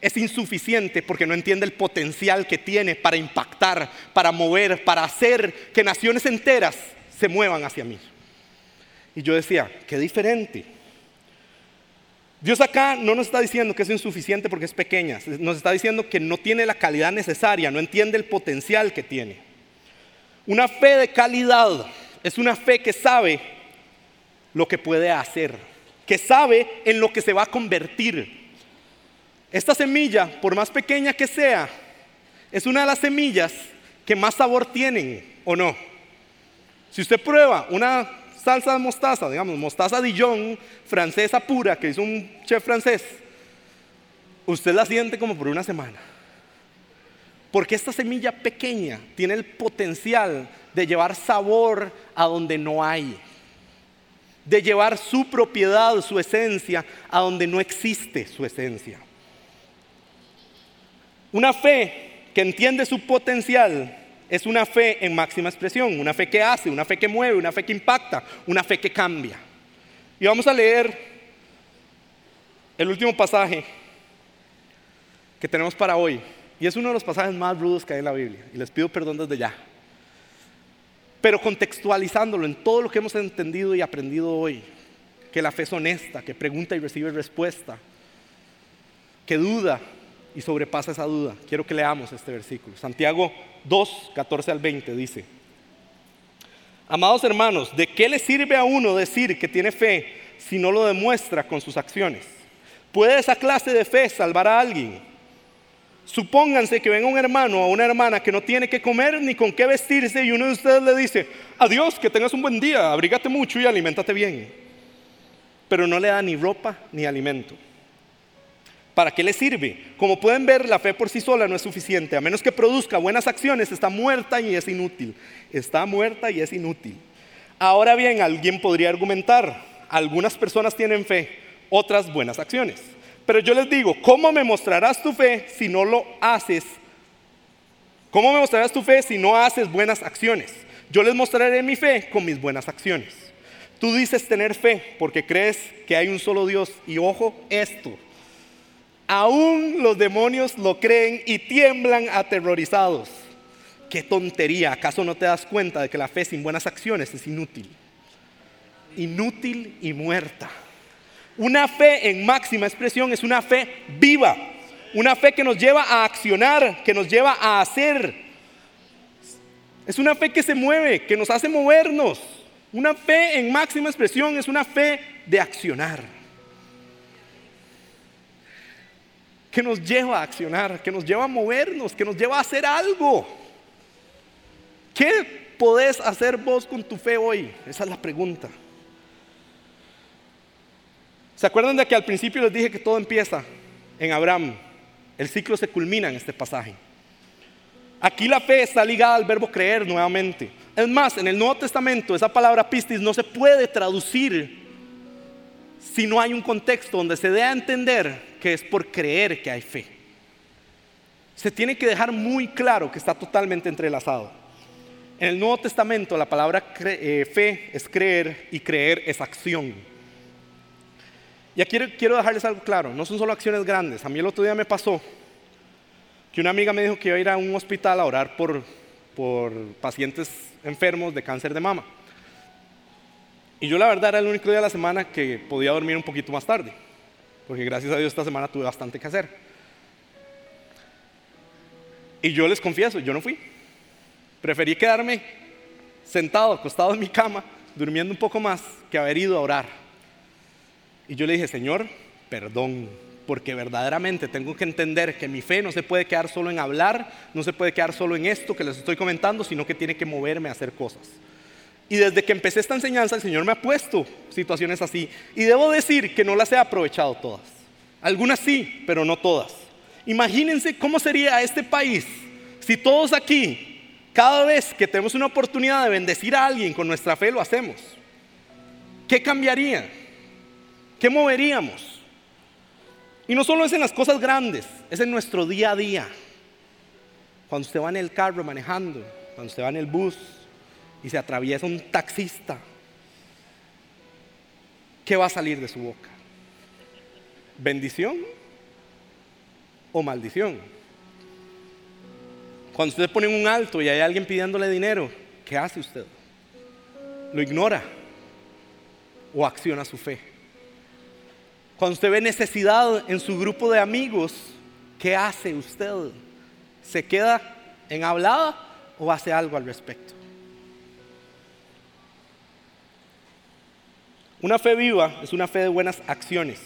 Es insuficiente porque no entiende el potencial que tiene para impactar, para mover, para hacer que naciones enteras se muevan hacia mí. Y yo decía, qué diferente. Dios acá no nos está diciendo que es insuficiente porque es pequeña, nos está diciendo que no tiene la calidad necesaria, no entiende el potencial que tiene. Una fe de calidad es una fe que sabe lo que puede hacer, que sabe en lo que se va a convertir. Esta semilla, por más pequeña que sea, es una de las semillas que más sabor tienen, ¿o no? Si usted prueba una salsa de mostaza, digamos, mostaza Dijon francesa pura que hizo un chef francés, usted la siente como por una semana. Porque esta semilla pequeña tiene el potencial de llevar sabor a donde no hay, de llevar su propiedad, su esencia, a donde no existe su esencia. Una fe que entiende su potencial es una fe en máxima expresión, una fe que hace, una fe que mueve, una fe que impacta, una fe que cambia. Y vamos a leer el último pasaje que tenemos para hoy. Y es uno de los pasajes más rudos que hay en la Biblia. Y les pido perdón desde ya. Pero contextualizándolo en todo lo que hemos entendido y aprendido hoy, que la fe es honesta, que pregunta y recibe respuesta, que duda y sobrepasa esa duda. Quiero que leamos este versículo. Santiago 2, 14 al 20 dice, Amados hermanos, ¿de qué le sirve a uno decir que tiene fe si no lo demuestra con sus acciones? ¿Puede esa clase de fe salvar a alguien? Supónganse que venga un hermano o una hermana que no tiene que comer ni con qué vestirse y uno de ustedes le dice, adiós, que tengas un buen día, abrígate mucho y aliméntate bien. Pero no le da ni ropa ni alimento. ¿Para qué le sirve? Como pueden ver, la fe por sí sola no es suficiente. A menos que produzca buenas acciones, está muerta y es inútil. Está muerta y es inútil. Ahora bien, alguien podría argumentar, algunas personas tienen fe, otras buenas acciones. Pero yo les digo, ¿cómo me mostrarás tu fe si no lo haces? ¿Cómo me mostrarás tu fe si no haces buenas acciones? Yo les mostraré mi fe con mis buenas acciones. Tú dices tener fe porque crees que hay un solo Dios. Y ojo esto, aún los demonios lo creen y tiemblan aterrorizados. Qué tontería, ¿acaso no te das cuenta de que la fe sin buenas acciones es inútil? Inútil y muerta. Una fe en máxima expresión es una fe viva, una fe que nos lleva a accionar, que nos lleva a hacer. Es una fe que se mueve, que nos hace movernos. Una fe en máxima expresión es una fe de accionar. Que nos lleva a accionar, que nos lleva a movernos, que nos lleva a hacer algo. ¿Qué podés hacer vos con tu fe hoy? Esa es la pregunta. ¿Se acuerdan de que al principio les dije que todo empieza en Abraham? El ciclo se culmina en este pasaje. Aquí la fe está ligada al verbo creer nuevamente. Es más, en el Nuevo Testamento esa palabra pistis no se puede traducir si no hay un contexto donde se dé a entender que es por creer que hay fe. Se tiene que dejar muy claro que está totalmente entrelazado. En el Nuevo Testamento la palabra eh, fe es creer y creer es acción. Y aquí quiero dejarles algo claro, no son solo acciones grandes. A mí el otro día me pasó que una amiga me dijo que iba a ir a un hospital a orar por, por pacientes enfermos de cáncer de mama. Y yo la verdad era el único día de la semana que podía dormir un poquito más tarde, porque gracias a Dios esta semana tuve bastante que hacer. Y yo les confieso, yo no fui. Preferí quedarme sentado, acostado en mi cama, durmiendo un poco más, que haber ido a orar. Y yo le dije, Señor, perdón, porque verdaderamente tengo que entender que mi fe no se puede quedar solo en hablar, no se puede quedar solo en esto que les estoy comentando, sino que tiene que moverme a hacer cosas. Y desde que empecé esta enseñanza, el Señor me ha puesto situaciones así. Y debo decir que no las he aprovechado todas. Algunas sí, pero no todas. Imagínense cómo sería este país si todos aquí, cada vez que tenemos una oportunidad de bendecir a alguien con nuestra fe, lo hacemos. ¿Qué cambiaría? ¿Qué moveríamos? Y no solo es en las cosas grandes, es en nuestro día a día. Cuando usted va en el carro manejando, cuando usted va en el bus y se atraviesa un taxista, ¿qué va a salir de su boca? ¿Bendición o maldición? Cuando usted pone un alto y hay alguien pidiéndole dinero, ¿qué hace usted? ¿Lo ignora o acciona su fe? Cuando usted ve necesidad en su grupo de amigos, ¿qué hace usted? ¿Se queda en hablada o hace algo al respecto? Una fe viva es una fe de buenas acciones.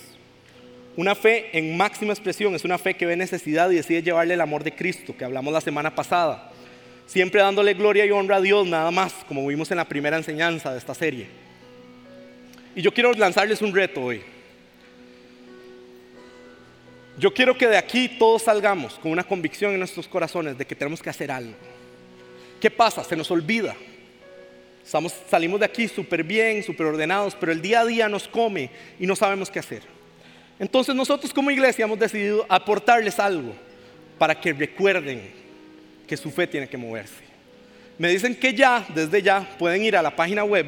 Una fe en máxima expresión es una fe que ve necesidad y decide llevarle el amor de Cristo, que hablamos la semana pasada. Siempre dándole gloria y honra a Dios, nada más, como vimos en la primera enseñanza de esta serie. Y yo quiero lanzarles un reto hoy. Yo quiero que de aquí todos salgamos con una convicción en nuestros corazones de que tenemos que hacer algo. ¿Qué pasa? Se nos olvida. Salimos de aquí súper bien, súper ordenados, pero el día a día nos come y no sabemos qué hacer. Entonces nosotros como iglesia hemos decidido aportarles algo para que recuerden que su fe tiene que moverse. Me dicen que ya, desde ya, pueden ir a la página web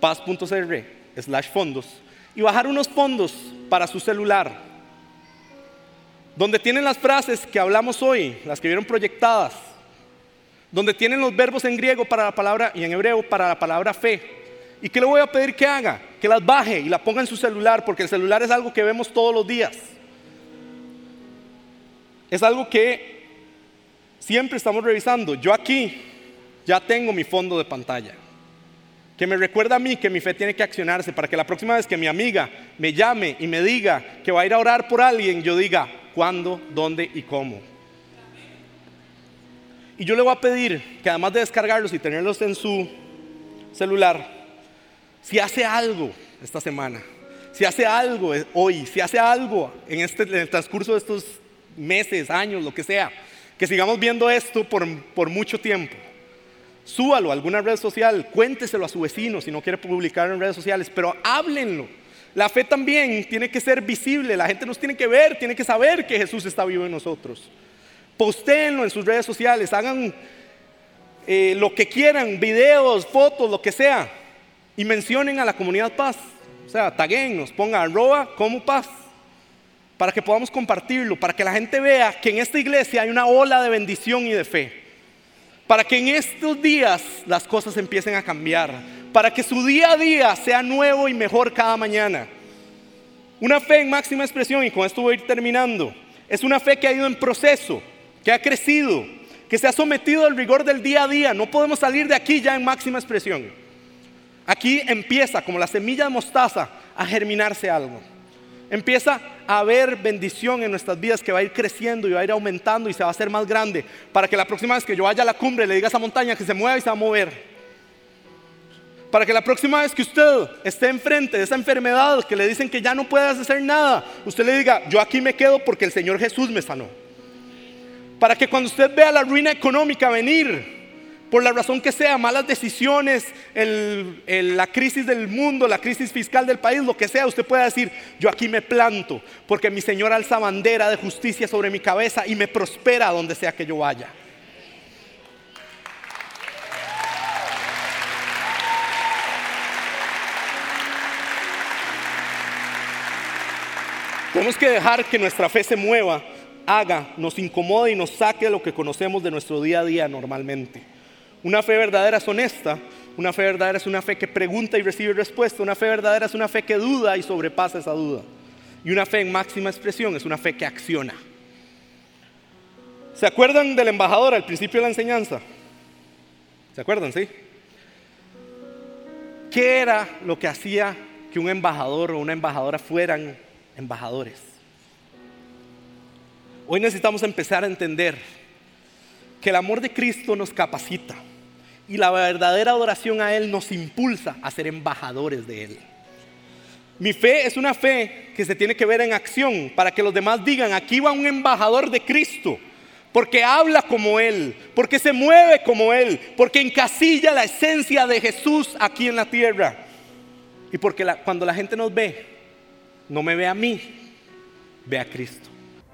paz.cr slash fondos y bajar unos fondos para su celular donde tienen las frases que hablamos hoy, las que vieron proyectadas, donde tienen los verbos en griego para la palabra y en hebreo para la palabra fe. ¿Y qué le voy a pedir que haga? Que las baje y la ponga en su celular, porque el celular es algo que vemos todos los días. Es algo que siempre estamos revisando. Yo aquí ya tengo mi fondo de pantalla, que me recuerda a mí que mi fe tiene que accionarse para que la próxima vez que mi amiga me llame y me diga que va a ir a orar por alguien, yo diga, cuándo, dónde y cómo. Y yo le voy a pedir que además de descargarlos y tenerlos en su celular, si hace algo esta semana, si hace algo hoy, si hace algo en, este, el transcurso de estos meses, años, lo que sea, que sigamos viendo esto por, por mucho tiempo. Súbalo a alguna red social, cuénteselo a su vecino si no quiere publicarlo en redes sociales, pero háblenlo. La fe también tiene que ser visible, la gente nos tiene que ver, tiene que saber que Jesús está vivo en nosotros. Postéenlo en sus redes sociales, hagan eh, lo que quieran, videos, fotos, lo que sea, y mencionen a la comunidad paz. O sea, nos pongan arroba como paz, para que podamos compartirlo, para que la gente vea que en esta iglesia hay una ola de bendición y de fe. Para que en estos días las cosas empiecen a cambiar para que su día a día sea nuevo y mejor cada mañana. Una fe en máxima expresión, y con esto voy a ir terminando, es una fe que ha ido en proceso, que ha crecido, que se ha sometido al rigor del día a día. No podemos salir de aquí ya en máxima expresión. Aquí empieza, como la semilla de mostaza, a germinarse algo. Empieza a haber bendición en nuestras vidas que va a ir creciendo y va a ir aumentando y se va a hacer más grande para que la próxima vez que yo vaya a la cumbre le diga a esa montaña que se mueva y se va a mover para que la próxima vez que usted esté enfrente de esa enfermedad que le dicen que ya no puede hacer nada, usted le diga, yo aquí me quedo porque el Señor Jesús me sanó. Para que cuando usted vea la ruina económica venir, por la razón que sea, malas decisiones, la crisis del mundo, la crisis fiscal del país, lo que sea, usted pueda decir, yo aquí me planto, porque mi Señor alza bandera de justicia sobre mi cabeza y me prospera donde sea que yo vaya. Tenemos que dejar que nuestra fe se mueva, haga, nos incomode y nos saque lo que conocemos de nuestro día a día normalmente. Una fe verdadera es honesta, una fe verdadera es una fe que pregunta y recibe respuesta, una fe verdadera es una fe que duda y sobrepasa esa duda. Y una fe en máxima expresión es una fe que acciona. ¿Se acuerdan del embajador al principio de la enseñanza? ¿Se acuerdan, sí? ¿Qué era lo que hacía que un embajador o una embajadora fueran embajadores. Hoy necesitamos empezar a entender que el amor de Cristo nos capacita y la verdadera adoración a Él nos impulsa a ser embajadores de Él. Mi fe es una fe que se tiene que ver en acción para que los demás digan, aquí va un embajador de Cristo, porque habla como Él, porque se mueve como Él, porque encasilla la esencia de Jesús aquí en la tierra. Y porque cuando la gente nos ve, no me ve a mí, ve a Cristo.